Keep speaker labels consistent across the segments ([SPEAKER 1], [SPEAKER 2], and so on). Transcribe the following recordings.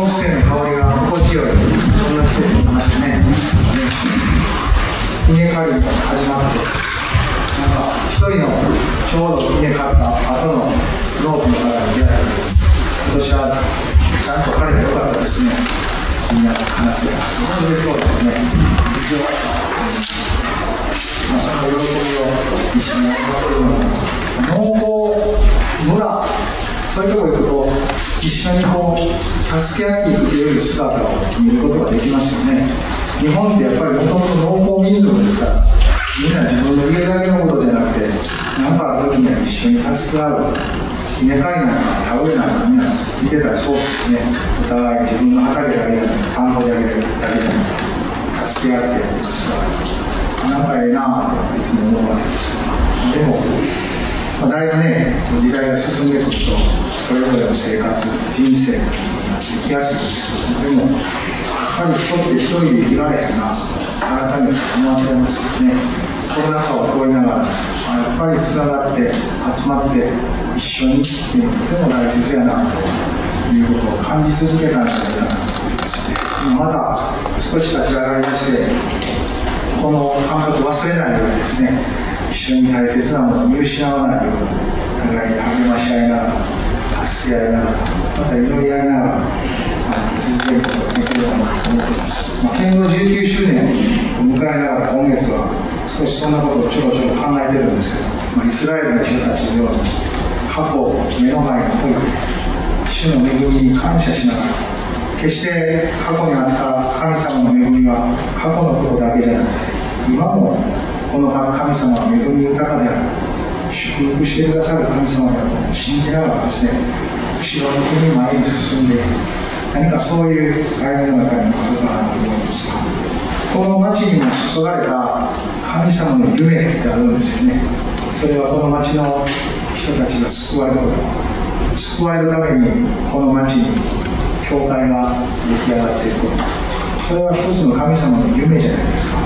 [SPEAKER 1] 木犀の香りが心地よいそんな季節になりましたね稲刈りも始まってなんか一人のちょうど稲刈った後のロープの方に出会い今年はちゃんと刈れてよかったですねみんな話してすごい嬉しそうですね非常まあ、その喜びを一緒にやってるの農法村そういうところ行くと一緒にこう助け合っていくという姿を見ることができますよね。日本ってやっぱりもともと農耕民族ですからみんな自分の家だけのことじゃなくて何かある時には一緒に助け合う。稲刈りなんか田植えなんかみんな見てたらそうですね。お互い自分の畑だけじゃなくて田んぼだけだけじゃなくて助け合ってやってますからなんかええなぁといつも思うわけですでも、まあ、だいぶね時代が進んでくるとそれぞれの生活人生が生きやすいでもやっぱり人って一人で生きられへんな改めて思わせますよね。コロナ禍を通りながらやっぱりつながって集まって一緒にっていうのとても大切やなということを感じ続けたんじゃないかなと思いますまだ少し立ち上がりましてこの感覚忘れないようにですね一緒に大切なものを見失わないように互いに励まし合いながら助け合いながら、また祈り合いながら、続けることができればなと思ってます。ま、天皇19周年を迎えながら、今月は少しそんなことをちょろちょろ考えてるんですけど、まあ、イスラエルの人たちのように、過去を目の前に置いて、主の恵みに感謝しながら、決して過去にあった神様の恵みは過去のことだけじゃなくて、今もこの神様は恵み豊かである。祝福してくださる神様だと信じながらですね、後ろ向きに前に進んで、何かそういう歩みの中にもあるかなと思いますが、この町にも注がれた神様の夢ってあるんですよね。それはこの町の人たちが救われること、救われるためにこの町に教会が出来上がっていくこと、それは一つの神様の夢じゃないですか。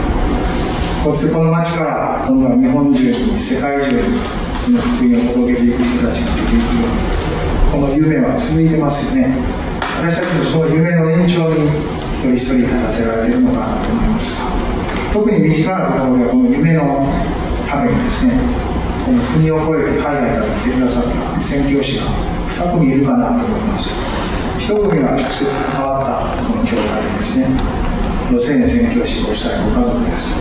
[SPEAKER 1] そしてこの町から今度は日本中に世界中にその福音を届けていく人たちが出ていくようにこの夢は続いてますよね私たちもその夢の延長に一人一人立たせられるのかなと思います。特に身近なところではこの夢のためにですねこの国を越えて海外から来てくださった宣教師が2組いるかなと思います。1組は直接関わったこの教会ですね。路線宣教師ご夫妻ご家族です。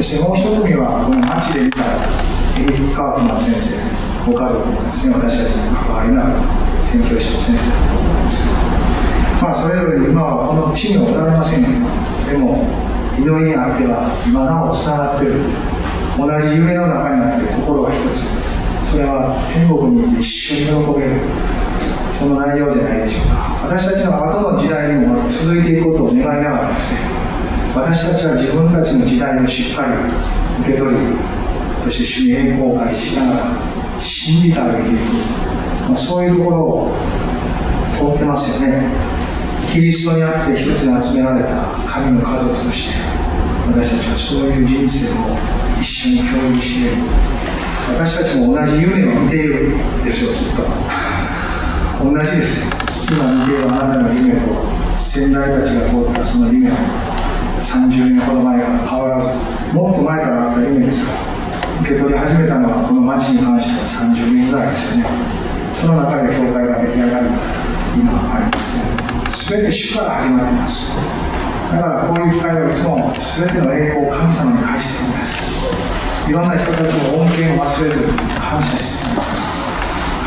[SPEAKER 1] そしてもう1組はこの町で見た川島先生、ご家族もですね、私たちに関わりながら、宣教師の先生だと思いますけど、まあ、それぞれ今はこの地におられませんけど、でも、祈りにあっては、今なおつながっている、同じ夢の中にあって心が一つ、それは天国に一緒に喜べる、その内容じゃないでしょうか。私たちの後の時代にも続いていくことを願いながらですね、私たちは自分たちの時代をしっかり受け取り、そして主に栄光を返しながら信じてあげていく、まあ、そういうところを通ってますよね。キリストにあって一つに集められた神の家族として私たちはそういう人生を一緒に共有している。私たちも同じ夢を見ているでしょうきっと。同じですよ。今見ているあなたの夢と先代たちが通ったその夢は30年ほど前から変わらずもっと前からあった夢ですから受け取り始めたのはこの町に関しては30年ぐらいですよね。その中で教会が出来上がり今ありますね全て主から始まります。だからこういう機会はいつも全ての栄光を神様に返しているんですいろんな人たちの恩恵を忘れずに感謝しています。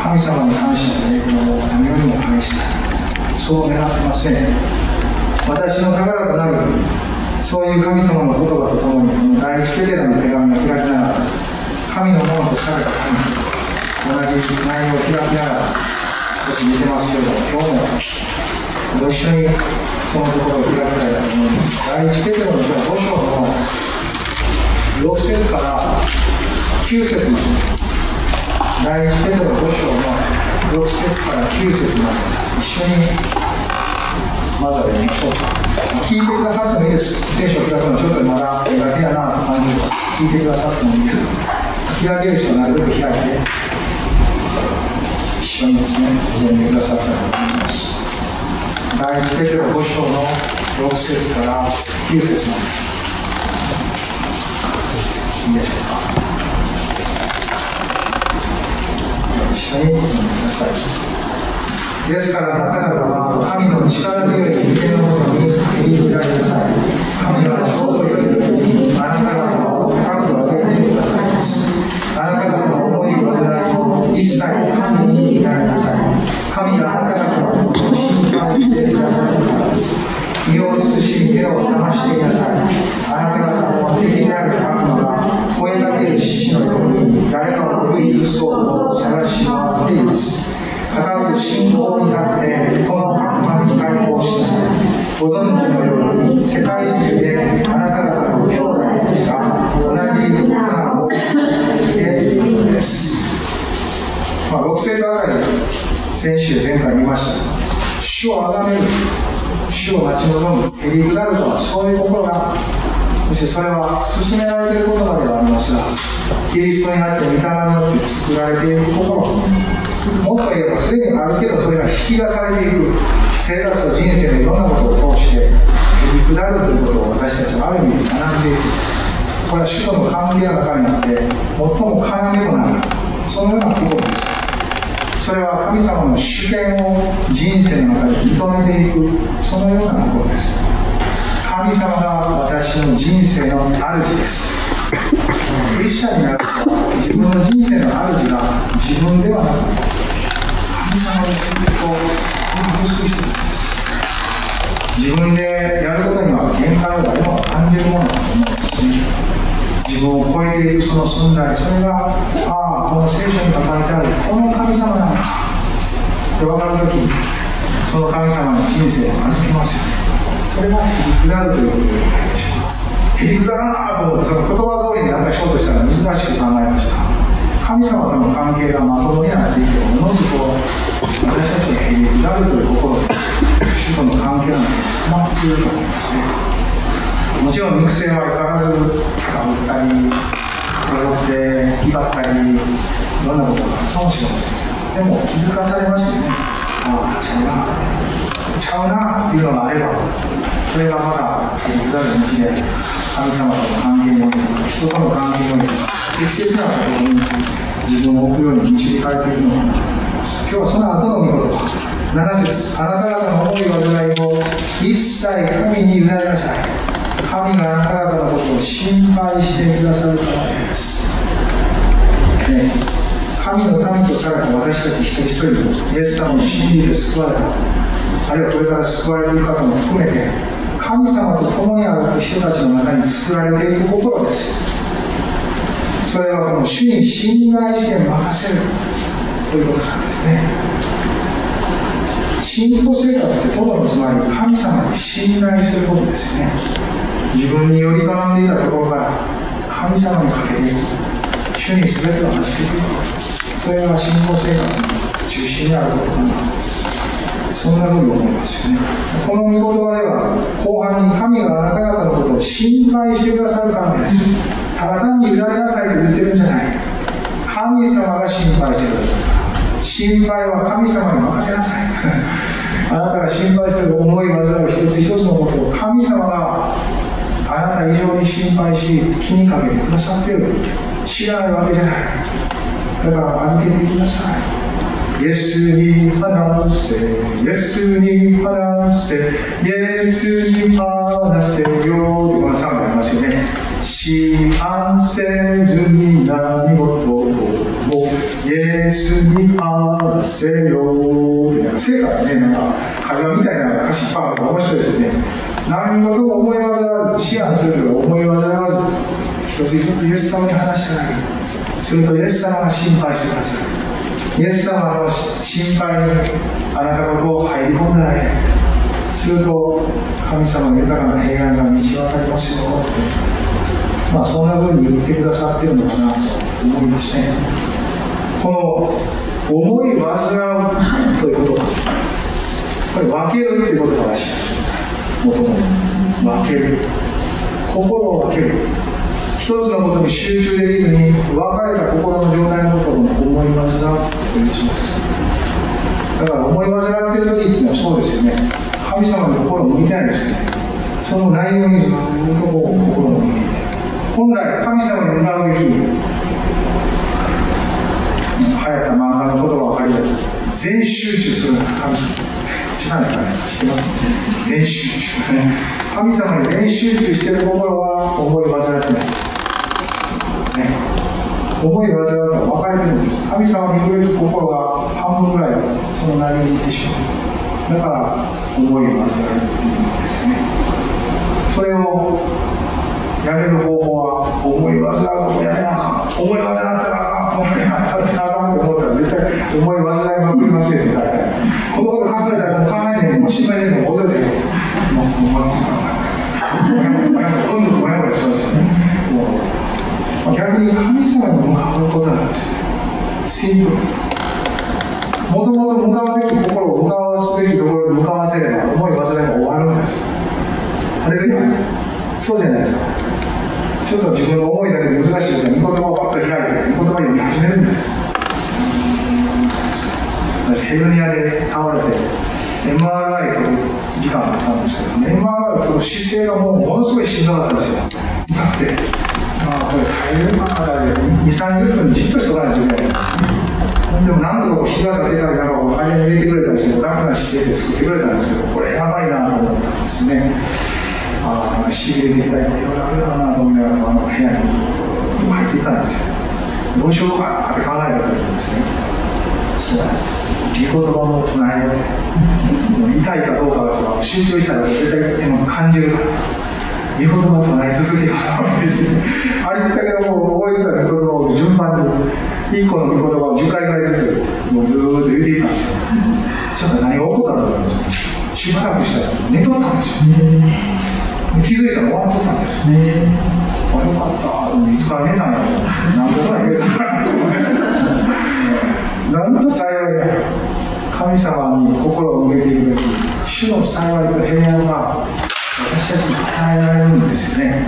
[SPEAKER 1] 神様に感謝の栄光を何よりも返したいそう願ってますね私の宝となるそういう神様の言葉とともにこの第一ペテロの手紙を開きながら神のものとされた神。じ内容を開きながら少し見てますけど今日もご一緒にそのところを開きたいと思います。第一ペテロの5章の6節から9節まで。第一ペテロ5章の6節から9節まで一緒にまずは読みましょうか。聞いてくださってもいいです。聖書を開くのちょっとまだ苦手やなと感じる聞いてくださってもいいです。開ける人なるべく開いて緒にですね読んでくださったらと思います第一ペテロ5章の6節から9節なんでいいでしょうか一緒に読んでくださいですからあなた方は神の力強い御手のもとに振り振られなさい神はちょうど良い時にあなた方を高く上げてくださいます。あなた方の思いを煩いを一切い神が主を待ち望むへりくだるとはそういう心がそしてそれは進められてい。る言葉ではありますがキリストにあって御霊によって作られている心もっと言えばすでにあるけどそれが引き出されていく生活と人生のいろんなことを通してへりくだるということを私たちはある意味学んでいくこれは主との関係の中にあって最も要となるそのような心ですそれは神様の主権を人生の中で認めていくそのような心です。神様が私の人生の主です。クリスチャンになると自分の人生の主が自分ではなく神様の仕事を把握する人です。自分でやることには限界を誰も感じるものだと思う。んです自分を超えていくその存在それがああこの聖書に書かれてあるこの神様なんだ。って分かるときその神様の人生を預けますよ。ねそれがへりくだるということで。へりくだらなと思ってその言葉通りになんかしようとしたら難しく考えました。神様との関係がまともになっていておのずと私たちがへりくだるという心で主との関係なんて止まっていると思いますね。もちろん肉声は相変わらず高ぶったり、転って、威張ったり、いろんなことがあるかもしれません。でも気づかされますよね。ああ、ちゃうな、ちゃうなっていうのがあれば、それがまた、下る道で、神様との関係において、人との関係において、適切なところに自分を置くように導かれているのかな。今日はその後の見事。7節あなた方の思い煩いを一切神に委ねなさい。神があなた方のことを心配してくださるからです。ね、神の民とされた私たち一人一人、イエス様の真理で救われた、あるいはこれから救われている方も含めて、神様と共にある人たちの中に作られている心です。それはこの主に信頼して任せるということなんですね。信仰生活ってとのつまり神様に信頼することですね。自分により頼んでいたところから神様にかけて主に全てを預けていく。それが信仰生活の中心にあることかなそんなふうに思いますよね。この御言葉では後半に神があなた方のことを心配してくださるからです。ただ単に委ねなさいと言ってるんじゃない。神様が心配してくださる心配は神様に任せなさい。あなたが心配する思い煩う一つ一つのことを神様があなた以上に心配し気にかけてくださっている知らないわけじゃない。だから預けていきなさい。イエスに話せイエスに話せイエスに話せよこのサウンドありますよね思案せずに何事をも。イエスに話せよ生活ねなんか会話みたいな歌詞パーが面白いですね。何事も思い煩わず、思案するけど思い煩わず、一つ一つイエス様に話してあげる。するとイエス様が心配してくださる。イエス様の心配にあなたがこう入り込んだらすると神様の豊かな平安が道渡りますよって。まあそんな風に言ってくださってるのかなと思いますね。この思い煩うということこれ分けるということらしい。もともと分ける。心を分ける。一つのことに集中できずに分かれた心の状態のことを思い煩うというします。だから思い煩っている時っていうのはそうですよね。神様に心を向いてないですね。その内容にずっとこう心を向い。て本来神様に向かうべき流行った漫画の言葉を借りる全集中するのが神様。知らない。かね知ってます。全集中神様に全集中してる心は思い煩ってない。です。ね思い煩うと分かれてるんです神様に向くべき心が半分ぐらいその内容にいってしまうだから思い煩いってい。うんです。ねそれをやめる方法は思い煩うことやめなあかん思い煩ったらあかん思い煩ったらあかんって思ったら絶対思い煩いまくります。よね大体このこと考えたらもう考えないでも心配でも戻ってもうもうどんどんもやもやしますよねもう逆に神様に向かうことなんですよシンプルもともと向かうべき心を向かわすべきところに向かわせれば思い煩いが終わるんですよあれがそうじゃないですかちょっと自分の思いだけで難しい時は御言葉をパッと開いて御言葉読み始めるんです私ヘルニアで倒れて MRI 取る時間があったんですけど MRI を取る姿勢がもうものすごいしんどかったんですよ。痛くてああこれ耐えるかな2 3 0分じっとしとかないといけないんですね。でも何度か膝が出たりなんかこう間に入れてくれたりして楽な姿勢で作ってくれたんですけどこれやばいなと思ったんですね。ああなんかしびれていたりいろいろあるなと思いながらあの部屋に入っていたんですよ。どうしようかって考えた時にですねそう。御言葉の隣で痛いかどうかとか集中したら絶対でも感じるから御言葉を唱え続けようと思うんですよあれ言ったけども覚えてた御言葉を順番に一個の御言葉を10回ぐらいずつもうずーっと言っていたんですよちょっと何が起こったんだろうしばらくしたら寝とったんですよ気づいたら終わっとったんですねあよかったいつから寝たんやろ何とか言えるなんと幸いや神様に心を向けていくべき主の幸いと平安が私たちに与えられるんですよね。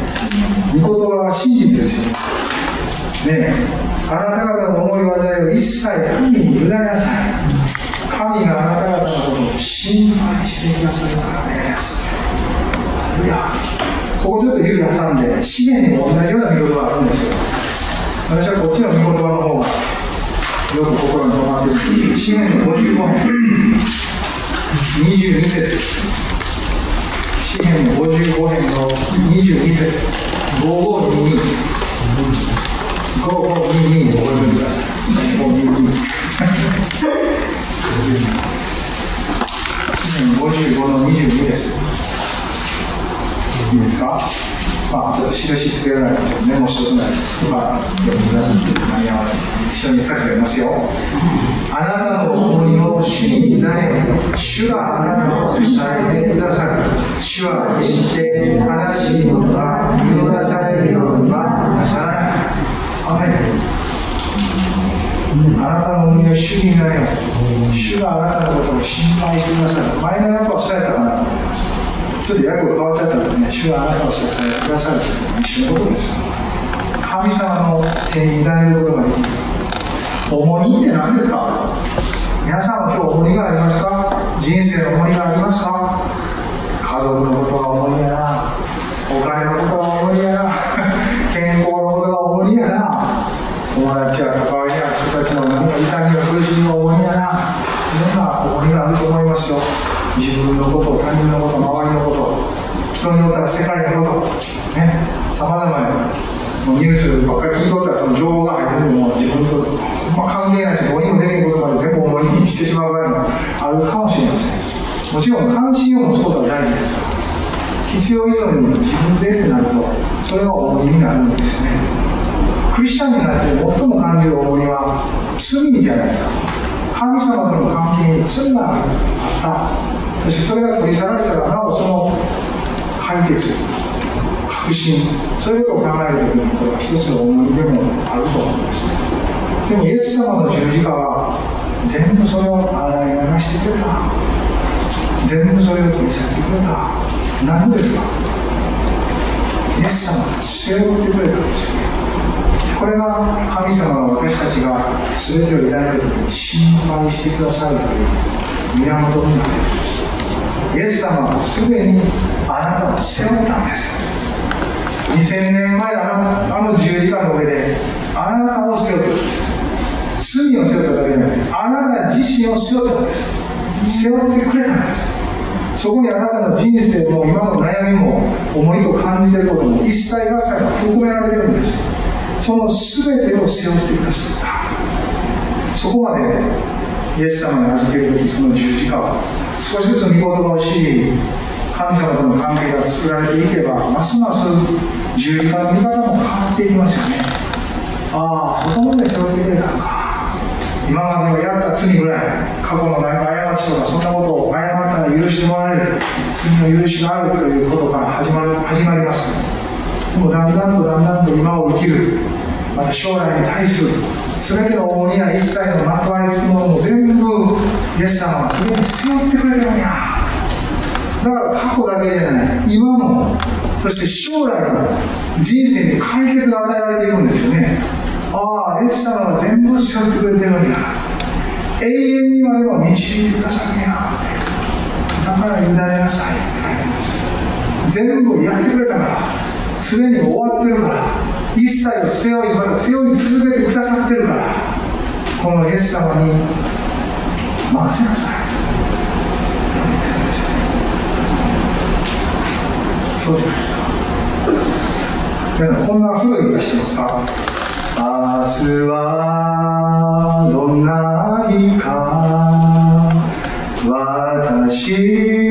[SPEAKER 1] 御言葉は真実ですよね。あなた方の思い煩いを一切神に委ねなさい。神があなた方のことを心配してくださるからです。いやここちょっと指挟んで資源にも同じような御言葉があるんですよ。私はこっちの御言葉の方がよく心に留まっている資源の55編22節詩篇の55編の22節5522 5522で覚えてください詩篇55の22です。いいです。かまあ、ちょっと印つけられないとメモしておくないとか読んでください間に合わないです一緒にさっき読みますよ。あなたの思いを主に委ね主があなたを支えてくださる主は決して正しいことが見逃されるようにはなさない。アメあなたの思いを主に委ね主があなたのことを心配してくださる前の役を伝えたかなと思います。ちょっと訳が変わっちゃったらね、主はあなたを支えてくださるんですけど、一緒のことですよ。神様の手に委ねることができる。重荷って何ですか？皆さんは今日重荷がありますか？人生の重荷がありますか？家族のことが重荷やな。お金のことが重荷やな。健康のことが重荷やな。友達や関わりや人たちの何か痛みや苦しみが重荷やな。いろんな重荷があると思いますよ。自分のこと、他人のこと、周りのこと、人によったら世界のこと、ね、さまざまなニュースばっかり聞いとったら、その情報が入ってるのも自分と、まあ、関係ないし、どうにもできることまで全部重荷にしてしまう場合もあるかもしれません。もちろん関心を持つことは大事です。必要以上に自分でってなると、それは重荷になるんですよね。クリスチャンになって最も感じる重荷は罪じゃないですか。神様との関係に罪があった。そしてそれが取り去られたらなおその解決確信そういうことを考えるときにこれは一つの重みでもあると思うんですでもイエス様の十字架は全部それを洗い流してくれた。全部それを取り去ってくれた。何ですか？イエス様が背負ってくれたんですよこれが神様が私たちが全てを抱いた時に心配してくださるという源になっているんです。イエス様はすでにあなたを背負ったんです。2000年前あのあの十字架の上であなたを背負った。罪を背負っただけじゃなくてあなた自身を背負ったんです。背負ってくれたんです。そこにあなたの人生も今の悩みも思いと感じていることも一切合切が含められてるんです。その全てを背負ってくださった。そこまでイエス様に預けるときその十字架を少しずつ御言葉を知り神様との関係が作られていけばますます十字架の見方も変わっていきますよね。ああそこまで背負ってくれたのか今までのやった罪ぐらい過去の何か過ちとかそんなことを謝ったら許してもらえる。罪の許しがあるということから始まる始まります。でもだんだんとだんだんと今を生きる。また将来に対する全ての重荷や一切のまとわりつくものも全部イエス様はそれに背負ってくれてるんやだから過去だけじゃない今もそして将来の人生に解決が与えられていくんですよね。ああイエス様は全部背負ってくれてるんや永遠にまでも導いてくださるんやだから委ねなさい全部やってくれたから。すでに終わってるから一切を背負いまだ背負い続けてくださってるからこのイエス様に任せなさい。そうじゃないですか。皆さんこんな古い歌してますか？明日はどんな日か。私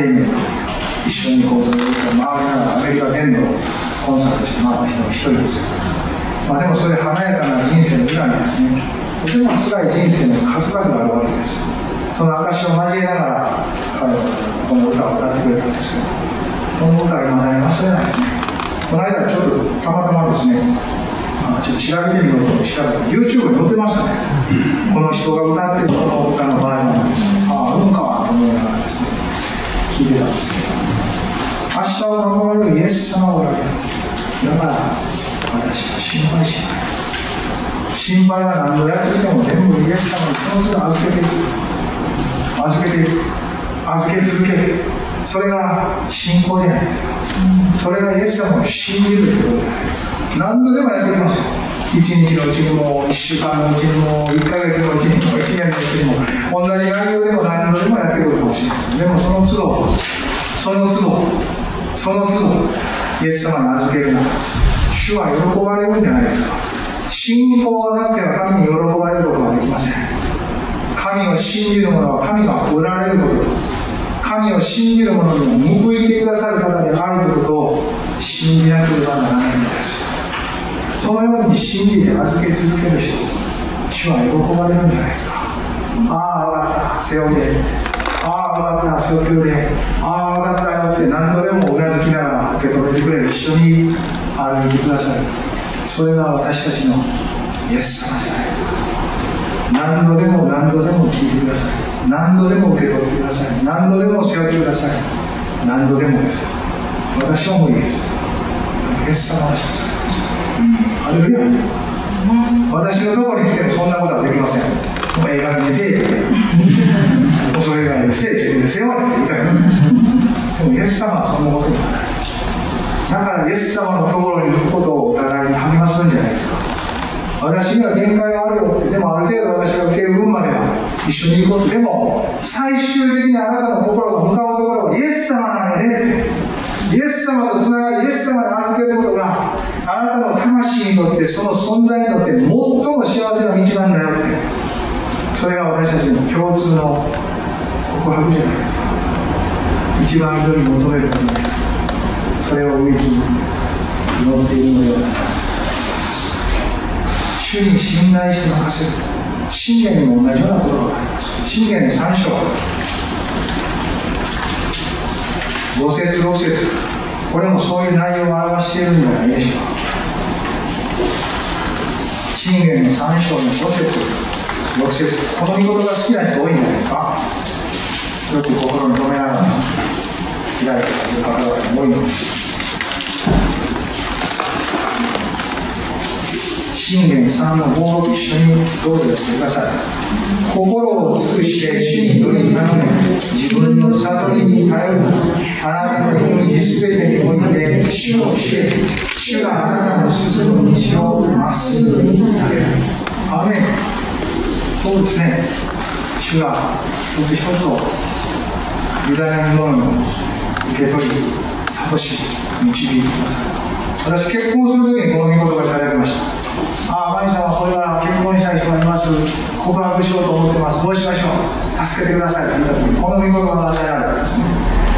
[SPEAKER 1] テインメント一緒にこうずっと回りながらアメリカ全土をコンサートして回った人の一人ですよまあでもそういう華やかな人生の裏にですねとても辛い人生の数々があるわけですその証を交えながら彼はこの歌を歌ってくれたんですよこの歌は未だに忘れないですねこの間ちょっとたまたまですねあちょっと調べてみようと調べて YouTube に載ってましたねこの人が歌ってるこの歌の場合なんですあああるんかと思いながら。ですね聞いてたんですけど明日を守られるイエス様がおられるだから私は心配しない心配は何度やってきても全部イエス様にその都度預けていく預けていく預け続ける。それが信仰じゃないです。かそれがイエス様を信じるということじゃないです。か何度でもやってきますよ。一日のうちにも一週間のうちにも一ヶ月のうちにも一年のうちにも同じ内容でも何度でもやってくるかもしれませんでもその都度その都度その都度イエス様に預けるなら主は喜ばれるんじゃないですか信仰がなくては神に喜ばれることはできません神を信じる者は神がおられること神を信じる者にも報いてくださる方であることを信じなければならないそのように信じて預け続ける人主は喜ばれるんじゃないですか。ああ分かった。背負って。ああ分かった。背負ってくれああ分かった。よって何度でもうなずきながら受け止めてくれる。一緒に歩いてくださるそれが私たちのイエス様じゃないですか。何度でも何度でも聞いてください。何度でも受け取ってください。何度でも背負ってください。何度でもです。私は無理ですイエス様はしてくださいますハレルヤ私のところに来てもそんなことはできませんもう映画見せえって。恐れないでせえ、自分でせよって言いたい。でも、イエス様はそんなことはない。だから、イエス様のところに行くことをお互いに励ますんじゃないですか。私には限界があるよって、でもある程度私が受ける分までは一緒に行こう、でも、最終的にあなたの心が向かうところはイエス様なんやねって。イエス様とつながり、イエス様に預けることが、あなたの魂にとって、その存在にとって最も幸せな道なんだよって。それが私たちの共通の告白じゃないですか。一番人に求めることでそれを上に祈っているのではないか主に信頼して任せる。信玄にも同じようなことがあります信玄の3章。5節6節。これもそういう内容を表しているんじゃないでしょうか。信玄の3章の5節6節この御言葉好きな人多いんじゃないですか？よく心に留めながら開いたりする方々も多いの信玄3の5を一緒にどうぞやってください心を尽くして主に取り頼め自分の悟りに頼る。あなたの命すべてにおいて主を知れ。主があなたの進む道をまっすぐにされるアメン。そうですね。主が一つ一つを委ねるものに受け取り諭し導いてください私結婚するときにこの御言葉いただきましたああマリさんはこれから結婚したい人がいます告白しようと思ってますどうしましょう助けてくださいと言ったときにこの御言葉が与えられたんですね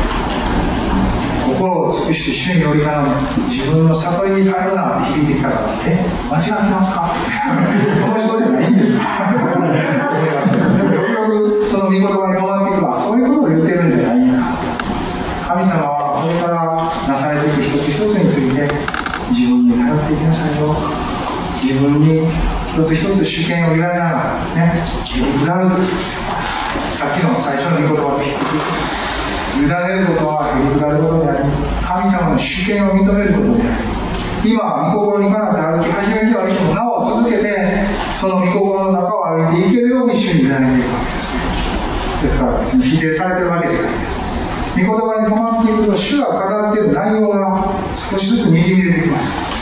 [SPEAKER 1] 心を尽くして主により頼む。自分の悟りに頼るなって響いてきたからえ間違ってますか？この人じゃないんですか？思いましたでもよくよくその御言葉に止まっていくばそういうことを言ってるんじゃないんか。神様はこれからなされていく一つ一つについて自分に頼っていきなさいよ。自分に一つ一つ主権を委ねながらね下る。さっきの最初の御言葉と引き続き委ねることはへりくだることであり神様の主権を認めることであり今御心にかなって歩き始めてはいてもなお続けてその御心の中を歩いていけるように主に委ねていくわけですですから別に否定されてるわけじゃないです御言葉に止まっていくと主が語っている内容が少しずつにじみ出てきます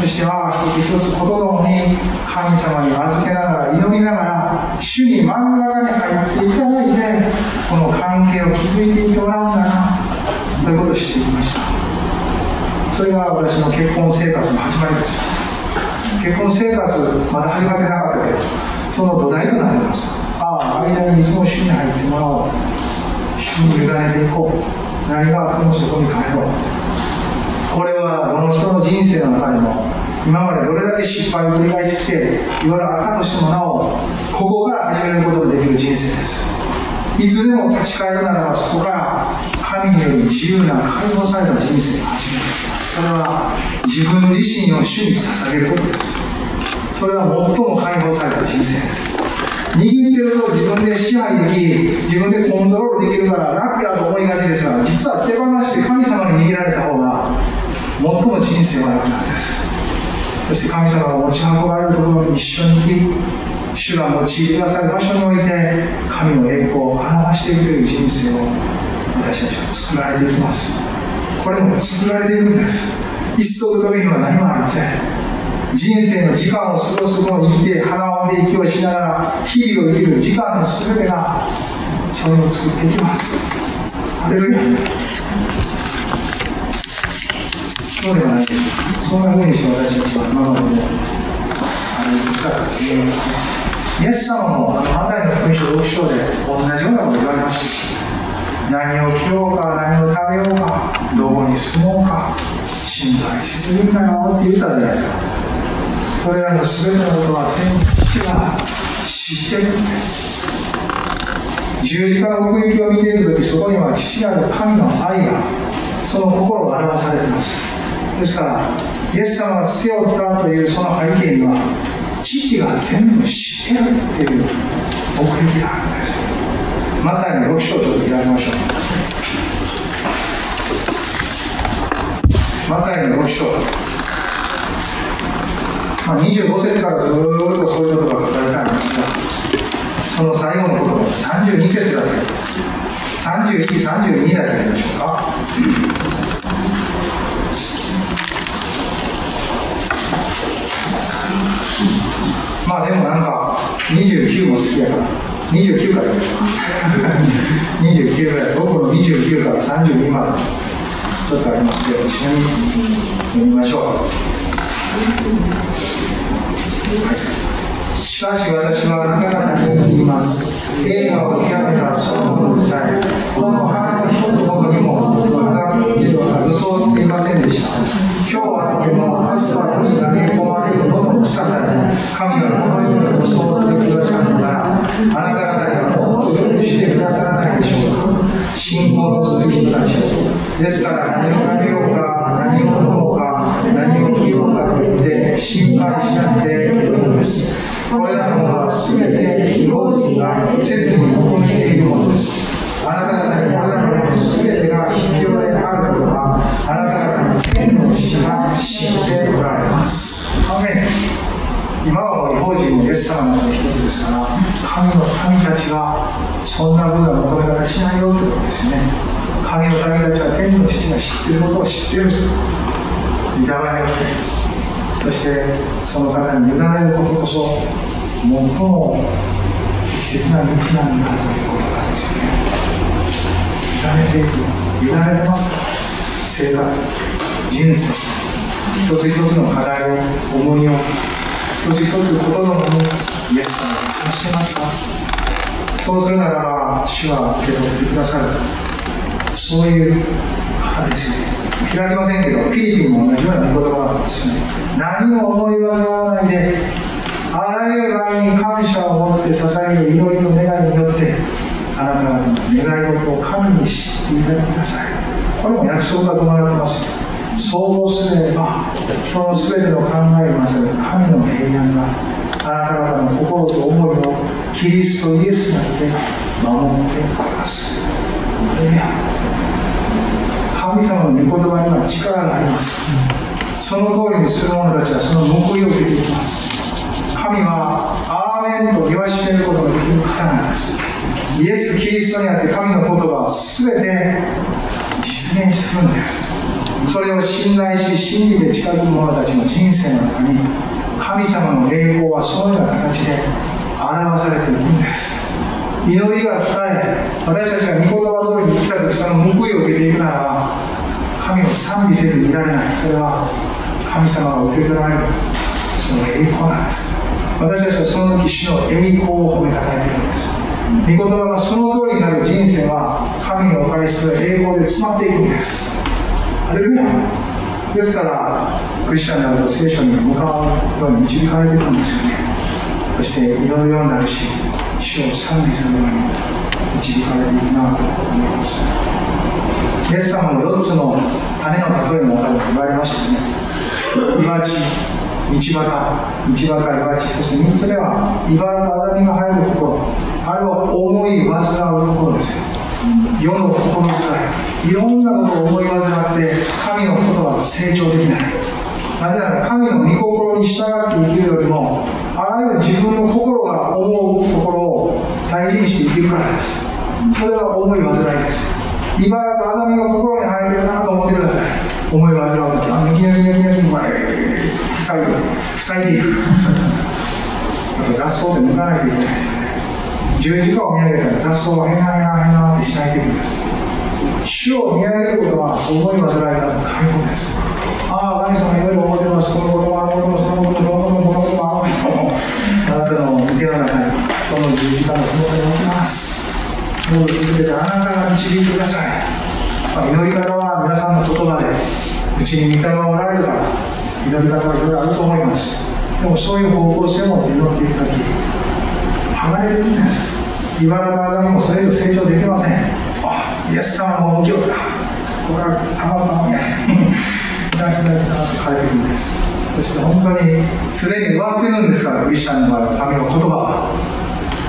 [SPEAKER 1] そしてああ一つ一つことどもに神様に預けながら祈りながら主に真ん中に入っていただいてこの関係を築いていってもらうんだなということを知っていきました。それが私の結婚生活の始まりです結婚生活まだ始まってなかったけどその土台となります。ああ間にいつも主に入ってもらおう。主に委ねていこう。何があってもそこに帰ろう。これはこの人の人生の中でも今までどれだけ失敗を繰り返していろいろあったとしてもなおここから始めることができる人生です。いつでも立ち返るならばそこから神による自由な解放された人生が始める。それは自分自身を主に捧げることです。それは最も解放された人生です。握ってると自分で支配でき自分でコントロールできるから楽やと思いがちですが実は手放して神様に握られた方が最も人生は楽なんです。そして神様が持ち運ばれるところに一緒に行き主が用いてくださる場所において神の栄光を表していくという人生を私たちは作られていきます。これも作られていくんです。一足飛びには何もありません人生の時間を過ごすのに生きて鼻をで息をしながら日々を生きる時間の全てがそれを作っていきます。ハレルヤ。そうではない。でしょうか。そんなふうにして私たちは今までも、あの、生き方を言えますね。イエス様も、あの、マタイの福音書6章で同じようなことを言われましたし、何を着ようか、何を食べようか、どこに住もうか、心配しすぎんなよって言ったじゃないですか。それらの全てのことは天父が知ってる。んです。十字架の奥行きを見ている。とき、そこには父なる。神の愛が、その心を表されています。ですから、イエス様が背負ったというその背景には、父が全部知ってるっていう奥行きがあるんです。マタイの6章ちょっと開きましょう。マタイの6章。まあ、25節からずっとそういうことが書かれてありますが、この最後の言葉32節だけ31、32だけ見ましょうか。まあでもなんか29も好きやから29から29ぐらい僕の29から32までちょっとありますけど一緒に読みましょう、はいしかし私はあなた方に言います。映画を極めたそのうるさい。この花の一つほどにも、また装っていませんでした。今日はとても明日はに投げ込まれるのの臭さに、神がこのように装ってくださるなら、あなた方にはもっと良くしてくださらないでしょうか。信仰の続きたちを。ですから何を食べようか、神の民たちはそんなことは求め方しないよということですよね。神の民たちは天の父が知っていることを知っている。疑われてそしてその方に委ねることこそ最も適切な道なんだということなんですよね。委ねていく。委ねてますか。生活人生。一つ一つの課題を重荷を一つ一つことの重にイエス様。してますかそうするならば主は受け取ってくださるそういう方ですよね開きませんけど、フィリピンも同じような言葉なんですよね。何も思い煩わないで、あらゆる場合に感謝を持って捧げる祈りの願いによって、あなたの願い事を神に知っていただきなさい。これも約束が伴ってます。そうすれば、人の全ての考えをなさる神の平安が、あなた方の心と思いをキリストイエスによって守ってくれます。神様の御言葉には力があります。その通りにする者たちはその報いを受けていきます。神は、アーメンと言わしめることができる方なんです。イエス・キリストにあって神の言葉は全て実現するんです。それを信頼し、真理で近づく者たちの人生の中に、神様の栄光はそのような形で表されていくんです。祈りが聞かれ、私たちが御言葉通りに生きたと、その報いを受けていくならば、神を賛美せずにいられない。それは神様が受け取られる、その栄光なんです。私たちはその時、主の栄光を褒めたたえているんです。御言葉がその通りになる人生は、神のお返しと栄光で詰まっていくんです。アレルヤですから、クリスチャンになると聖書に向かうように導かれていくんですよね。そして祈るようになるし、主を賛美するように導かれているなと思います。イエス様の4つの種の例えの中で言われましたね。岩地道端道端岩地そして3つ目は茨とあざみが入る心あれは思い煩う心ですよ。世の心遣い。いろんなことを思い煩って神の言葉が成長できないなぜなら神の御心に従って生きるよりもあらゆる自分の心が思うところを大事にして生きるからです。それは思い煩いです。茨とあざみが心に入ってるなと思ってください。思い煩うとき、あ、ニキニキニキニキ、塞いで、塞いでいく。あと雑草って抜かないといけないですよね。十字架を見上げたら雑草をへなへなへなってしないといけないです。主を見上げることは思い煩いからの解放です。ああ、神様いろいろ思ってます。このこともあのこともそのこともそのこともこのこともあのことも。あなたの手の中にその十字架の麓に置きます。どう続けてあなたが導いてください。まあ、祈り方は皆さんの言葉で、うちに御霊がおられるから、祈り方はいろいろあると思います。でもそういう方向性を持って祈っていくとき、離れるんです。茨の技にもそれ以上成長できません。イエス様の無教だ。これはたまたまね。ひらひらひらと変えていくんです。そして本当にすでに終わってるんですからクリスチャンの場合は神の言葉は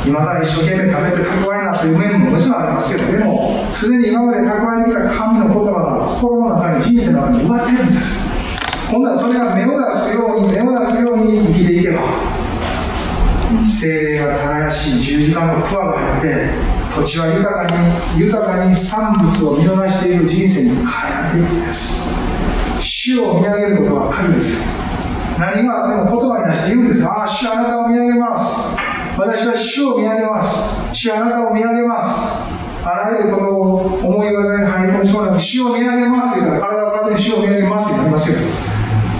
[SPEAKER 1] 今から一生懸命食べて蓄えなという面ももちろんありますけどでもすでに今まで蓄えてきた神の言葉が心の中に人生の中に埋まってるんです今度はそれが芽を出すように芽を出すように生きていけば精霊が耕し十字架の桑が入って土地は豊かに豊かに産物を見逃している人生に変えられていくんです主を見上げることは神ですよ。何があっても言葉に出して言うんですああ主あなたを見上げます。私は主を見上げます。主あなたを見上げます。あらゆることを思い技に入り込みそうな主を見上げますって言ったら体を勝手に主を見上げますってなりますよ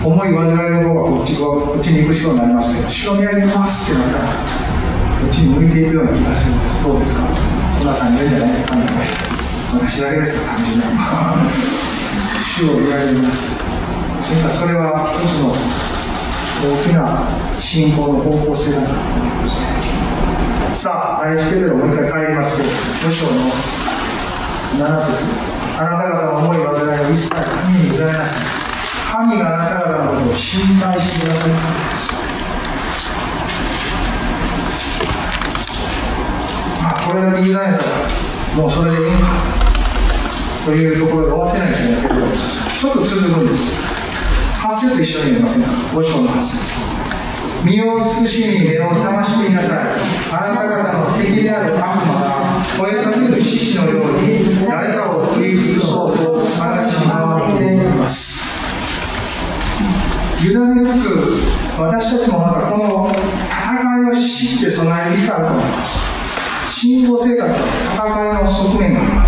[SPEAKER 1] 思い煩いの方がこっちこっちに行く人になりますけど主を見上げますってなったらそっちに向いていくような気がするんです。どうですか？そんな感じじゃないですかね私だけですか単純に主を見上げますなんかそれは一つの大きな信仰の方向性だと思いますさあ、第一ペテロもう一回帰りますけど、5章の7節あなた方の思い煩いを一切神に委ねなさい。神があなた方のことを心配してくださるからです。あ、これだけ委ねたら、もうそれでいいというところで終わってないですね、けど、ちょっと続くんです。8節一緒に読みますが、5章の8節身を慎み目を覚ましていなさいあなた方の敵である悪魔が声かける獅子のように誰かを食い尽くそうと探し回っています委ねつつ私たちもまたこの戦いを知って備える以下と思います信仰生活は戦いの側面がありま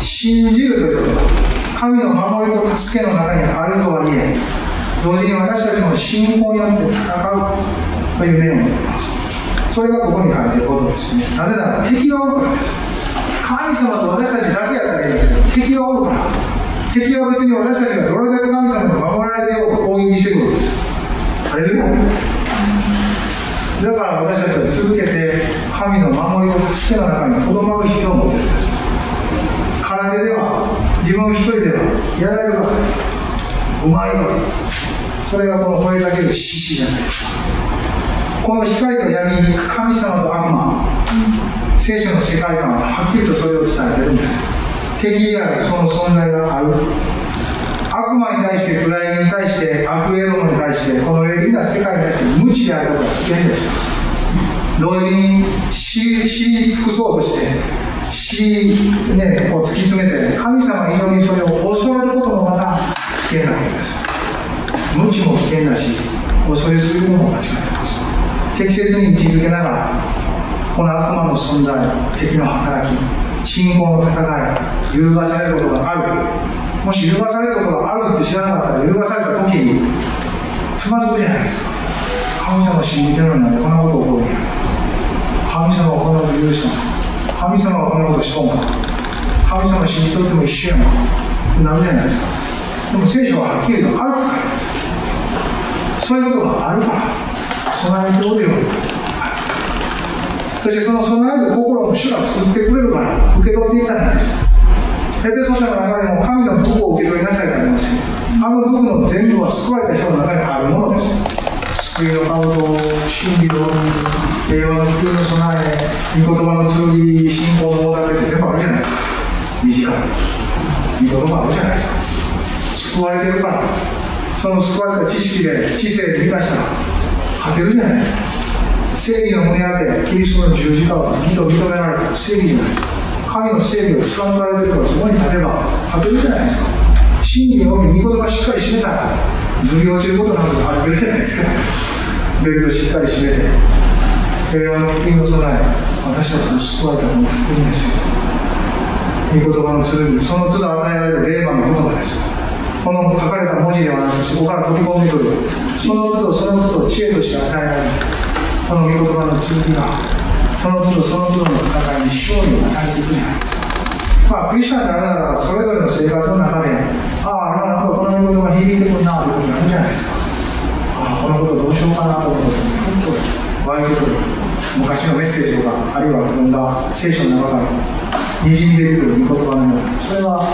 [SPEAKER 1] す信じるということは神の守りと助けの中にあるとはいえ同時に私たちも信仰によって戦うという面を持っています。それがここに書いてることですね。なぜなら敵がおるからです神様と私たちだけやったらいいですけど敵がおるから。敵は別に私たちがどれだけ神様に守られてようと攻撃してくるんです。あれでもだから私たちは続けて神の守りと助けの中にとどまる必要を持ってい。るんです空手では自分一人ではやられるわけですうまいわけそれがこの声かける獅子じゃない。ですこの光と闇に神様と悪魔。聖書の世界観ははっきりとそれを伝えてるんです。敵であるその存在がある。悪魔に対して暗闇に対して悪霊どもに対してこの霊的な世界に対して無知であることは危険です同時に知り尽くそうとして知り、ね、こう突き詰めて神様以上にそれを恐れることもまた危険なことです。無知も危険だし恐れすぎるのも間違います。適切に位置づけながらこの悪魔の存在敵の働き信仰の戦い揺るがされることがある。もし揺るがされることがあるって知らなかったら揺るがされた時につまずくじゃないですか神様を信じてるのになんでこんなこと起こるんや神様はこんなこと許したの神様はこんなことしとんか神様信じとっても一緒やんかってなるじゃないですかでも聖書ははっきりとあるからそういう。ことがあるから備えておるよそしてその備える心も主が作ってくれるから受け取っていたんですエペソ書の中でも神の福を受け取りなさいとあります。しあの福の全部は救われた人の中にあるものです。救いの顔と真理と平和の福の備え御言葉の剣信仰の大って全部あるじゃないですか。短い御言葉あるじゃないですか。救われてるからその救われた知識で知性で生かしたら勝てるじゃないですか。正義の胸当てキリストの十字架は義と認められた正義じゃないですか。神の正義を貫かれてるからそこに立てば勝てるじゃないですか。真理において御言葉しっかり締めたらずり落ちることなく勝てるじゃないですか。ベルトしっかり締めて平和の福音の備え私たちの救われたこの福音ですよ御言葉の剣その都度与えられる霊馬の言葉です。この書かれた文字ではなくそこから飛び込んでくる。その都度その都度知恵として与えられる。この御言葉の続きがその都度その都度の戦いに勝利を与えていくじゃないですまあクリスチャンであるならばそれぞれの生活の中でああ今なんかこの御言葉響いてくるなということになるじゃないですか。ああこのことどうしようかなと思うこと本当湧いてくる昔のメッセージとかあるいは読んだ聖書の中からにじみ出てくる御言葉のようにそれは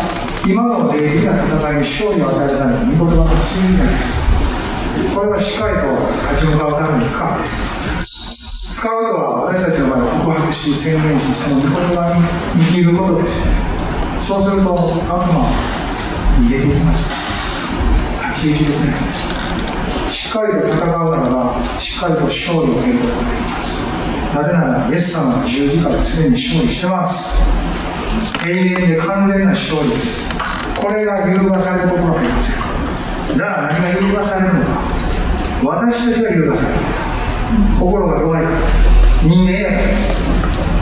[SPEAKER 1] 今の霊的な戦いに勝利を与えるための御言葉の強みじゃないですこれはしっかりと立ち向かうために使って使うとは私たちの場合は告白し宣言しその御言葉に生きることです。そうすると悪魔は逃げていきます立ち入りできないですしっかりと戦うならばしっかりと勝利を得ることができます。なぜならイエス様の十字架ですでに勝利してます。永遠で完全な勝利です。これが揺るがされることはありませんだから何が揺るがされるのか。私たちが揺るがされる。んです心が弱い人間や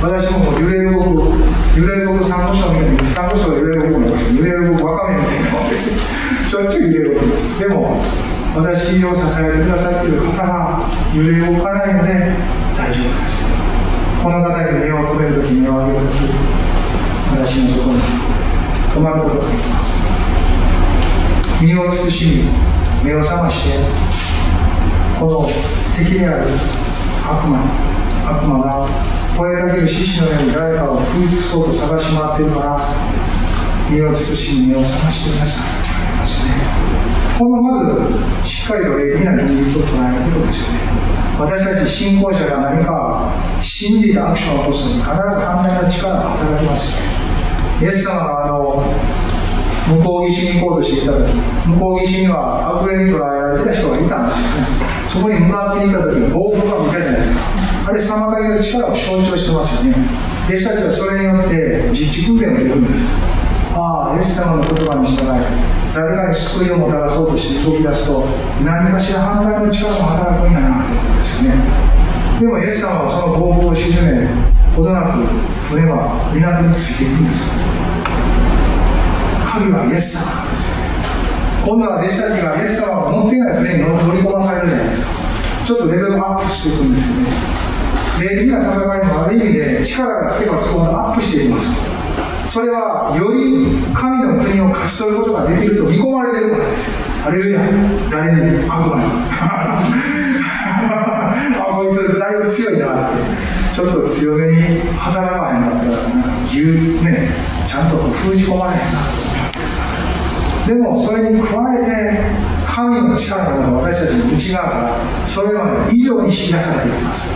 [SPEAKER 1] 私も揺れ動く揺れ動く三部書みたいに三部書が揺れ動くのか揺れ動くわかめみたいなもんです。しょっちゅう揺れ動くんです。でも私を支えてくださっている方が揺れ動かないので大丈夫です。この方に目を止めるとき目を上げるとき私のところに止まることができます。身を慎み目を覚ましてこの敵である悪魔悪魔が声かける獅子のように誰かを食い尽くそうと探し回っているから身を慎み目を覚ましてくださいこのまずしっかりと鋭利な現実を捉えることですよね。私たち信仰者が何か信じたアクションを起こすのに必ず反対の力が働きますよねイエス様があの向こう岸に行こうとしていた時向こう岸には悪霊に捕らえられてた人がいたんですよねそこに向かっていった時に暴風が見たじゃないですか？あれ妨げる力を象徴してますよね。弟子たちはそれによって実地訓練を受けるんです。ああイエス様の言葉に従い誰かに救いをもたらそうとして動き出すと何かしら反対の力も働くんだなということですよね。でもイエス様はその暴風を沈めほどなく船は港についていくんです神はイエス様。今度は弟子たちがイエス様が乗っていない船に乗り込まされるじゃないですかちょっとレベルアップしていくんですよ。ね霊的な戦いもある意味で力がつけばつくほどアップしていきます。それはより神の国を勝ち取ることができると見込まれているからですハレルヤ誰に悪魔にあこいつだいぶ強いなってちょっと強めに働かへんかったらなんか牛ねちゃんと封じ込まれへんなでもそれに加えて神の力が私たちの内側からそれまで以上に引き出されていきます。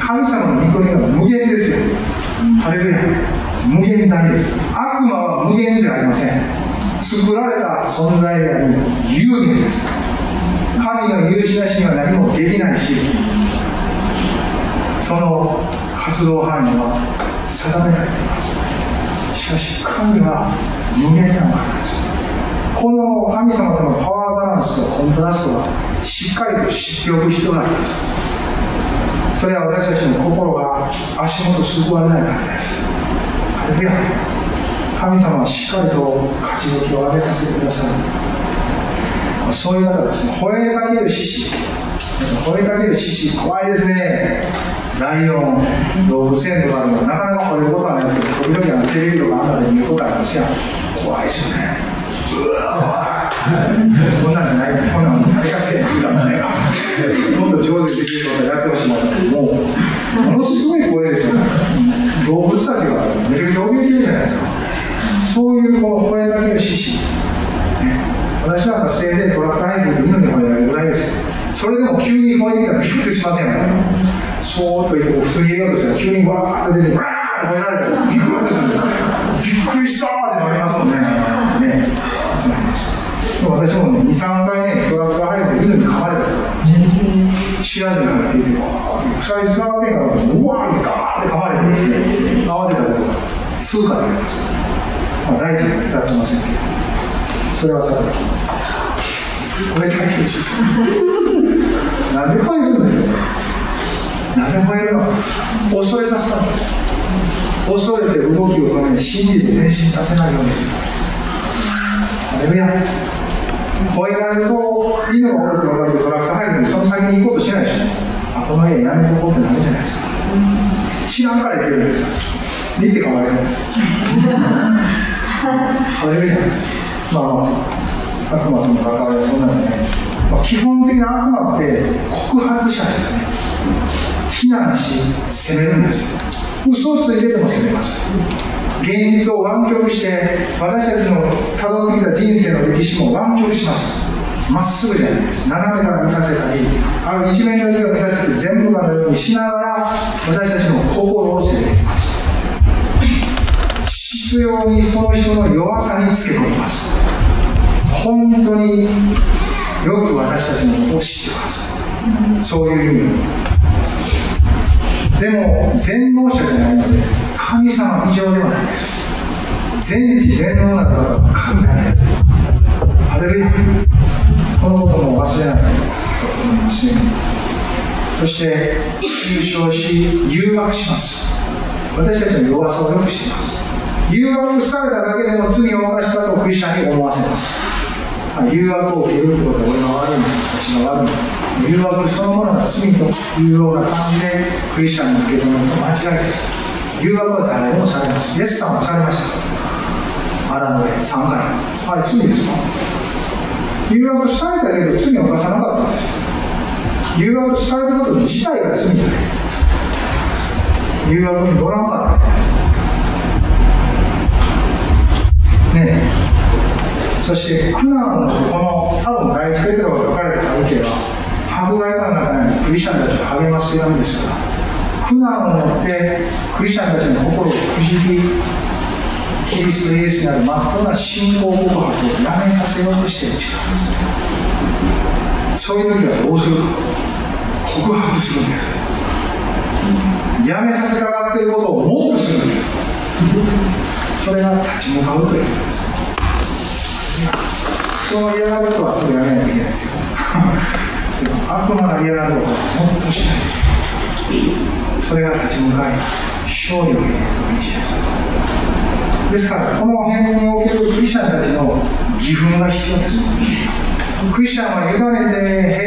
[SPEAKER 1] 神様の御国は無限ですよ。ハレルヤ。無限大です。悪魔は無限ではありません。作られた存在であり有限です。神の許しなしには何もできないしその活動範囲は定められています。しかし神は無限な方です。この神様とのパワーバランスとコントラストはしっかりと知っておく必要があります。それは私たちの心が足元救われないからですあれでは神様はしっかりと勝ち時を上げさせてくださいそういう方ですね吠えかける獅子吠えかける獅子怖いですねライオン動物園とかでもなかなか吠えることはないですけど時々テレビとかあんなで見ることありますよ怖いですよね。こん。なん。じゃない、こん。なん。大学生に言ったん。ですね。もっと上手にできることやってほしいなと、もう、ものすごい声ですよね。動物たちがめちゃくちゃ怯えてるじゃないですか。そういうこの声だけの獅子。私なん。かせいぜいトラック配分で犬に吠えられるぐらいですよ。それでも急に吠えてきたらびっくりしません。よね。そーっと言って普通に言おうとしたら急にわーって出て、わーって吠えられたらびっくりする。びっくりしたーってなりますもん。ね。私もね、2、3回ね、トラックが入って犬に噛まれたから、知らずに入っていて、鎖触ってんから、うわーってガーって噛まれてですね、慌てたことが数回ありました。まあ、大事に使ってませんけど、それはさてこれ大変しなんで入るんですかなぜ入るの恐れさせたんです恐れて動きを止めに信じて前進させないようにするハレルヤ超えられると、犬が悪く分かるとトラック入るのに、その先に行こうとしないでしょ。あ、この家やめとこうってなるじゃないですか。知らんから言ってるんですよ。見て変われるんです。ハレルヤ。まあまあ、悪魔との関わりはそんなんじゃないんですけど、まあ、基本的な悪魔って告発者ですよね。非難し、責めるんですよ。嘘をついてでも責めます。現実を湾曲して私たちのたどってきた人生の歴史も湾曲します。まっすぐじゃないです。斜めから見させたりある一面の家を見させて全部がのようにしながら私たちの心を責めています。必要にその人の弱さにつけ込みます。本当によく私たちのことを知ってます。そういう意味でも全能者じゃないので神様以上ではないです。全知全能な方は神なんですハレルヤこのことも忘れないと思いますそして優勝し誘惑します私たちの弱さをよくしています誘惑されただけでも罪を犯したとクリスチャンに思わせます誘惑を受けることは俺が悪いんだ私が悪いんだ誘惑そのものが罪というような感じでクリスチャンに受け止めると間違いです誘惑は誰でもされますイエスさんもされました荒野で3回あれ罪ですか誘惑されたけど罪を犯さなかったんです誘惑されること自体が罪じゃない誘惑に乗らなかったねえそして苦難をこの多分第一ペテロが書かれた背景は迫害感の中にクリスチャンたちを励ます手紙ですから苦難をもってクリスチャンたちの心をくじきキリストイエスにある。まっとな信仰告白をやめさせようとしている力ですそういう時はどうする告白するんですやめさせたがっていることをもっとするんですそれが立ち向かうということです人の嫌がることはすぐやめないといけないですよでも悪魔が嫌がることはもっとしないそれが立ち向かい勝利を得る道です。ですからこの辺におけるクリスチャンたちの義憤が必要です。クリスチャンは委ねて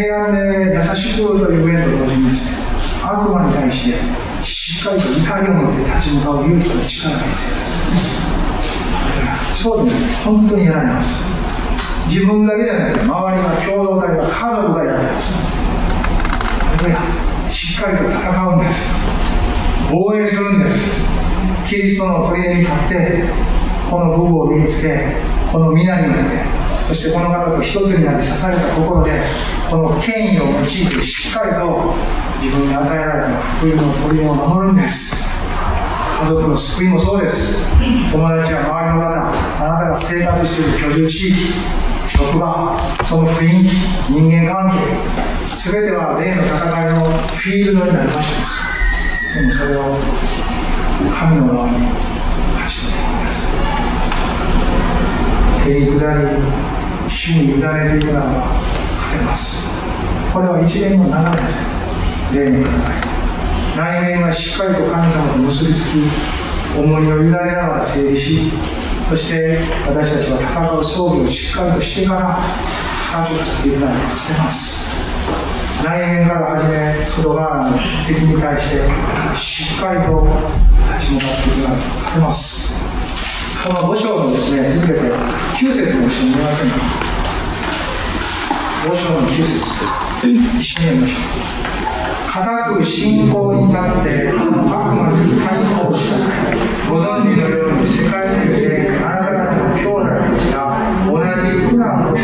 [SPEAKER 1] 平安で優しくという面と同時にですね悪魔に対してしっかりと怒りを持って立ち向かう勇気と力が必要ですそうですね本当にやられます自分だけじゃなくて周りが共同体が家族がやられますしっかりと戦うんです。防衛するんです。キリストの砦に立ってこの武具を身につけこの皆によってそしてこの方と一つになり支えた心でこの権威を用いてしっかりと自分に与えられた福音の砦を守るんです。家族の救いもそうです。友達や周りの方あなたが生活している居住地域職場その雰囲気人間関係全ては霊の戦いのフィールドになりましたでもそれを神の側に走っていくんです手に下り主に委ねていくならば勝てます。これは一連の流れです霊の戦い来年はしっかりと神様と結びつき思いを委ねながら整理しそして私たちは戦う装備をしっかりとしてからスタートさせてくなら勝てます。来年から始め外側の敵に対してしっかりと立ち向かっていくなら勝てます。この5章のですね続けて9節も一緒に見ませんか5章の9節。一緒に読みましょう。固く信仰に立って悪魔に対抗しなさい。ご存知のように世界中であなた方の兄弟たちが同じ苦難を通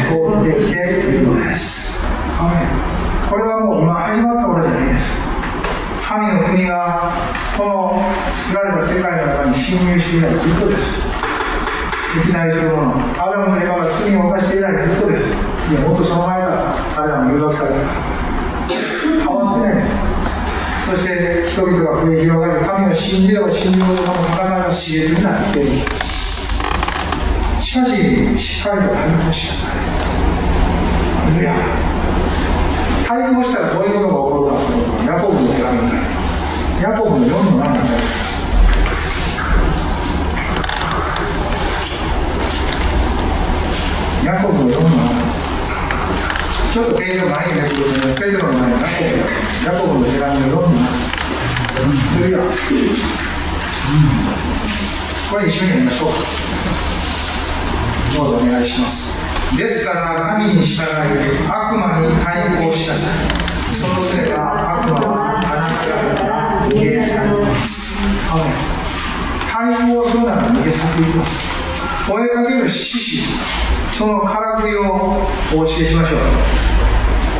[SPEAKER 1] ってきているのです。これはもう今始まったことじゃない。です神の国がこの作られた世界の中に侵入して以来ずっとです。敵対するものアダムのエヴァが罪を犯して以来ずっとです。いやもっとその前から彼らも誘惑された。から変わってないそして人々が増え広がり神を信じれば信じるほどの体が熾烈になっているしかししっかりと対抗しなさいいや対抗したらどういうことが起こるかというとヤコブの手紙にヤコブの4の7にヤコブの4の7ちょっとページを前にめくると、ペテロの前にヤコブの手紙を読んだ。それや、うん、これ一緒に読みましょう。どうぞお願いします。です。から神に従い、悪魔に対抗しなさい。そうすれば悪魔はあなたから逃げ去ります。対抗するなら逃げ去ってい。きます。声かける獅子、そのからくりをお教えしましょう。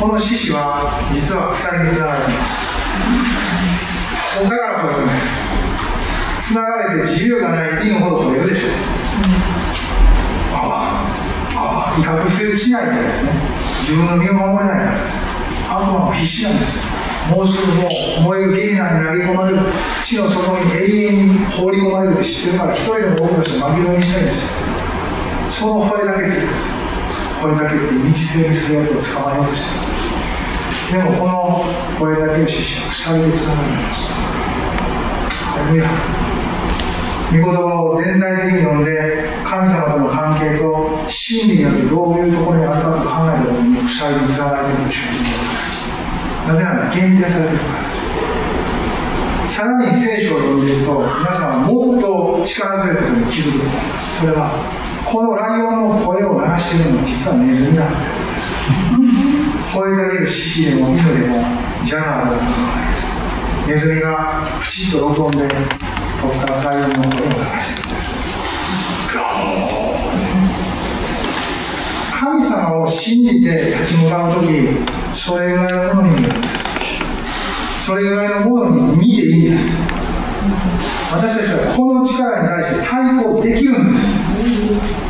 [SPEAKER 1] この獅子は実は鎖につながれています。だからこういうです。つながれて自由がない犬ほど取れるでしょう。ああああ威嚇するしないからですね。自分の身を守れないからです。悪魔も必死なんですもうすぐもう燃えるゲリナに投げ込まれる地の底に永遠に放り込まれるって知ってるから一人でも多くの人を紛れにしたいんですよその声だけって声だけって道整備するやつを捕まえようとしてるでもこの声だけを死し鎖でつながるんですハレルヤ御言葉を全体的に読んで神様との関係と真理によってどういうところにあるかと考えた時に鎖につながれているとしかなぜなら限定されてるからさらに聖書を読んでいると皆さんはもっと力強いことに気づくと思い。ますそれはこのライオンの声を鳴らしているのは実はネズミだって吠えかける獅子でも犬でもジャガーだと思います。ネズミがプチッと録音でここからライオンの声を鳴らしているんです。神様を信じて立ち向かうとき、それぐらいのものにそれぐらいのものに見ていいんです。私たちはこの力に対して対抗できるんです。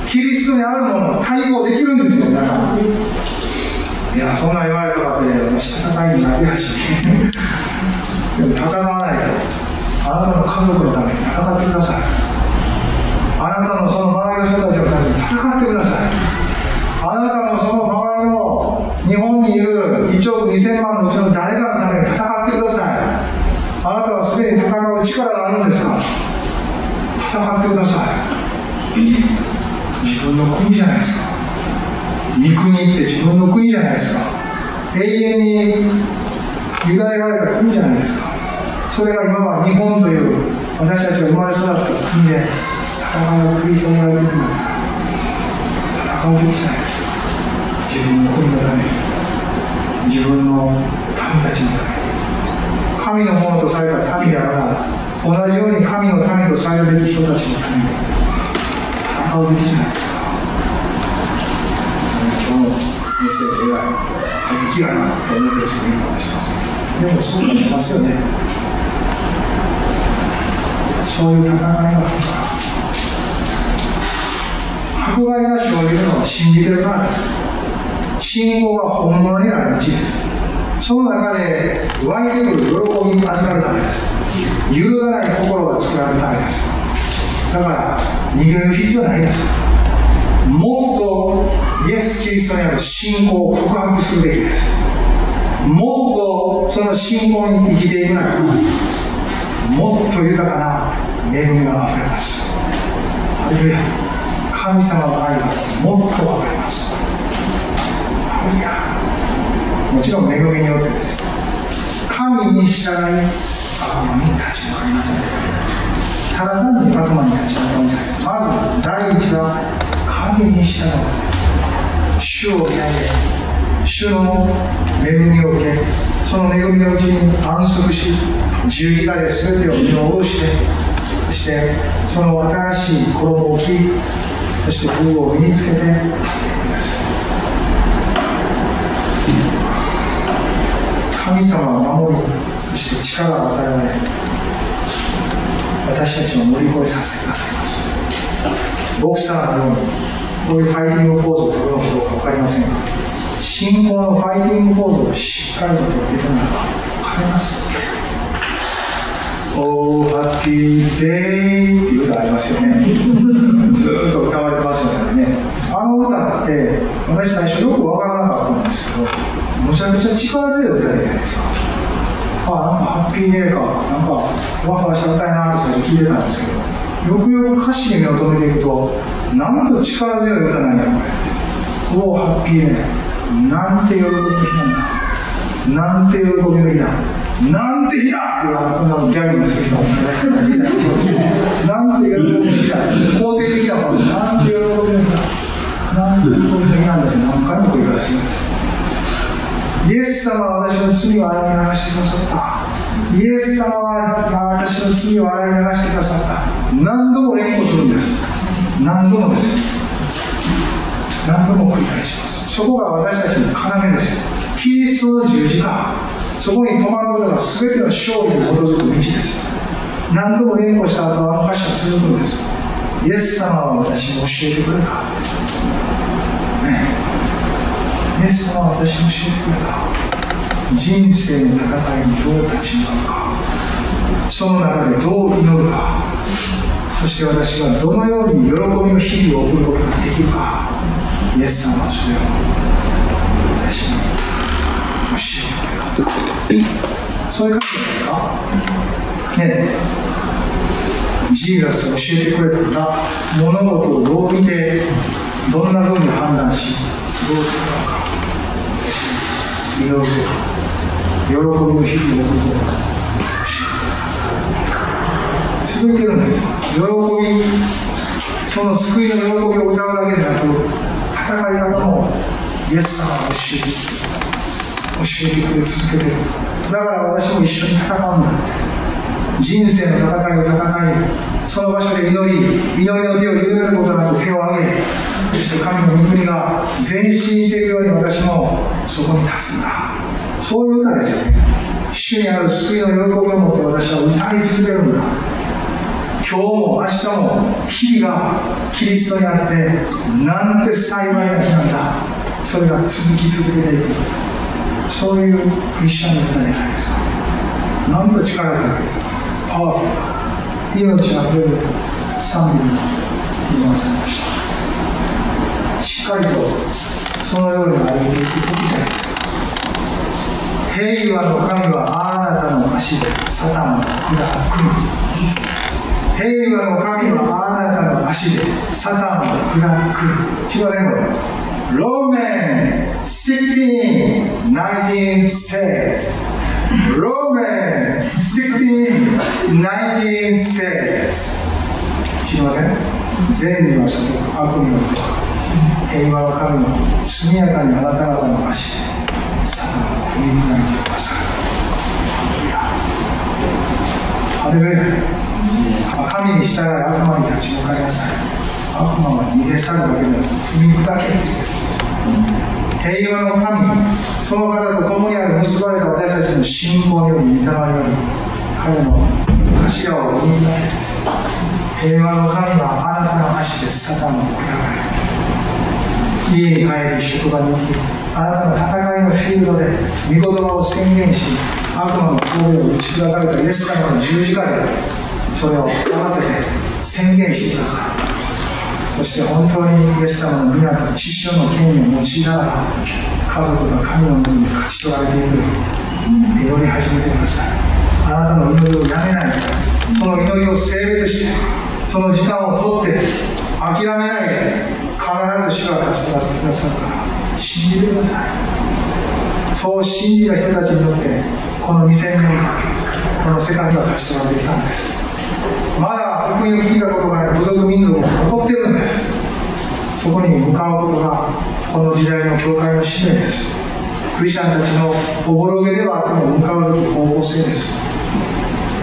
[SPEAKER 1] キリストにあるものを対抗できるんですよ、皆さん。いや、そんな言われたかって、私戦いになりやし。でも戦わないと、あなたの家族のために戦ってください。あなたのその周りの人たちのために戦ってください。あなたのその周りの日本にいる1億2000万のうちの誰かのために戦ってください。あなたはすでに戦う力があるんですか？戦ってください。自分の国じゃないですか。三国って自分の国じゃないですか。永遠に委ねられた国じゃないですか。それが今は日本という私たちが生まれ育った国で戦いを繰り広げられてい。るんだ戦うべきじゃないですか。自分のめに自分の民たちのために神のものとされた民であるなら同じように神の民とされるべき人たちのために戦うべきじゃないですか今日のメッセージが過激やなと思ってる人もいるかもしれませんでもそうなりますよねそういう戦いがあるから迫害が生じるのは信じてるからです信仰が本物になる道ですその中で湧いてくる喜びに預かるためです。揺るがない心が作られるためです。だから逃げる必要はないです。もっとイエス・キリストにある信仰を告白するべきです。もっとその信仰に生きていくならもっと豊かな恵みがあふれます。神様の愛がもっと分かります。もちろん恵みによってです。よ神に従い悪魔に立ち向かいませんただ単に悪魔に立ち向かうんじゃないです。まず第一は神に従う主を見上げ主の恵みを受けその恵みのうちに安息し十字架で全てを見下ろしてそしてその新しい衣を着そして風を身につけて神様を守りそして力を与えられ私たちを乗り越えさせてくださいますボクサーのようにこういうファイティングポーズを取るのかどうか分かりませんが信仰のファイティングポーズをしっかりと取っていくならば分かりますおー、ハッピーデイっていう歌ありますよね。ずっと歌われてますよね。あの歌って、私最初よくわからなかったんですけど、むちゃくちゃ力強い歌じゃないですか。あ、なんかハッピーデーか、なんかふわふわした歌いなって最初聞いてたんですけど、よくよく歌詞に目を留めていくと、なんと力強い歌なんや、これ。おお、ハッピーデー。なんて喜びの日なんだ。なんて喜びの日だ。なんて日だっていうそんなギャグにする人もなんて喜びの日だ。肯定的だもん。なんて喜びの日だ。なんて喜びの日なんだって何回も繰り返して。イエス様は私の罪を洗い流してくださった。イエス様は私の罪を洗い流してくださった。何度も連呼するんです。何度もです。何度も繰り返します。そこが私たちの要です。キリストの十字架。そこに止まることが全ての勝利に基づく道です。何度も連呼した後、あの箇所は続くんです。イエス様は私に教えてくれた。イエス様は私に教えてくれた人生の戦いにどう立ち向かうか。その中でどう祈るか。そして私がどのように喜びの日々を送ることができるか。イエス様はそれを私に教えてくれるそういう感じですか？ね。ジーザスが教えてくれた物事をどう見てどんなふうに判断しどうするのか祈る喜びの日々を送ることが続いてるんです喜びその救いの喜びを歌うだけでなく戦い方もイエス様が教えて教えてくれ続けてるだから私も一緒に戦うんだ人生の戦いを戦いその場所で祈り祈りの手を緩めることなく手を挙げそして神の御国が前進しているように私もそこに立つんだ。そういう歌ですよね。主にある救いの喜びを持って私は歌い続けるんだ。今日も明日も日々がキリストにあってなんて幸いな日なんだ。それが続き続けていく。そういうクリスチャンの歌じゃないですか。なんと力強いパワフル。な命あふれる。賛美に言わされました。しっかりとそのように歩いていく時じゃないで。す平和の神はあなたの足で。サタンの管を組む平和の神はあなたの足で。サタンを砕く。知りませんこれ。Roman 16, 19 says, Roman 16, 19 says, 知りません善には所得、悪には平和の神は速やかにあなた方の足でサタンを踏み砕いてください。ハレルヤ。神に従い悪魔に立ち向かいなさい悪魔は逃げ去るだけでなく踏み砕け平和の神その方と共にある結ばれた私たちの信仰より御霊より彼の頭を踏み砕け平和の神はあなたの足でサタンを食らわれ家に帰り職場に行きあなたの戦いのフィールドで御言葉を宣言し悪魔の神戸を打ち砕かれたイエス様の十字架でそれを合わせて宣言してくださいそして本当にイエス様の皆と父親の権威を用いながら家族が神の身に勝ち取られていく祈り始めてくださいあなたの祈りをやめないその祈りを性別してその時間を取って諦めないで必ず主は貸してくださるから。信じてくださいそう信じた人たちにとってこの2000年間この世界が貸し取られてきたんです。まだ福音を聞いたことがない部族民族も残ってるんです。そこに向かうことがこの時代の教会の使命です。クリスチャンたちのおぼろげではあっても向かうべき方向性です。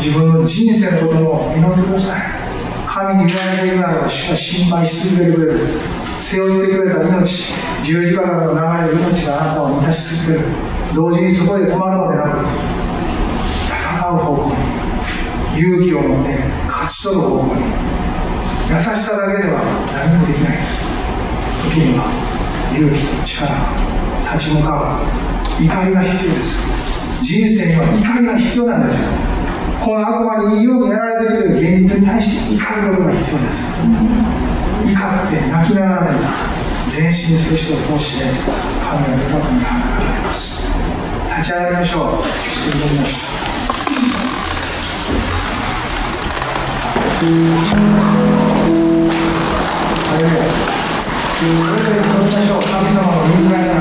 [SPEAKER 1] 自分の人生のことも祈ってください。神に言われているならば主は心配し続けてくれる。背負ってくれた命十字架からの流れる命があなたを満たし続ける同時にそこで止まるのでなく戦う方向に勇気を持って勝ち取る方向に優しさだけでは何もできないです時には勇気と力立ち向かう怒りが必要です人生には怒りが必要なんですよ。この悪魔にいいようにやられているという現実に対して怒ることが必要です怒って泣きながらでも前進する人を通して神が豊かに働かれます。立ち上がりましょう。そしてみましょう。Gracias. 悪魔に